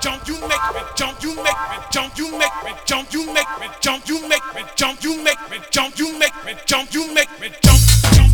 jump, you make me jump, you make me jump, you make me jump, you make me jump, you make me jump, you make me jump, you make me jump, you make me jump, jump.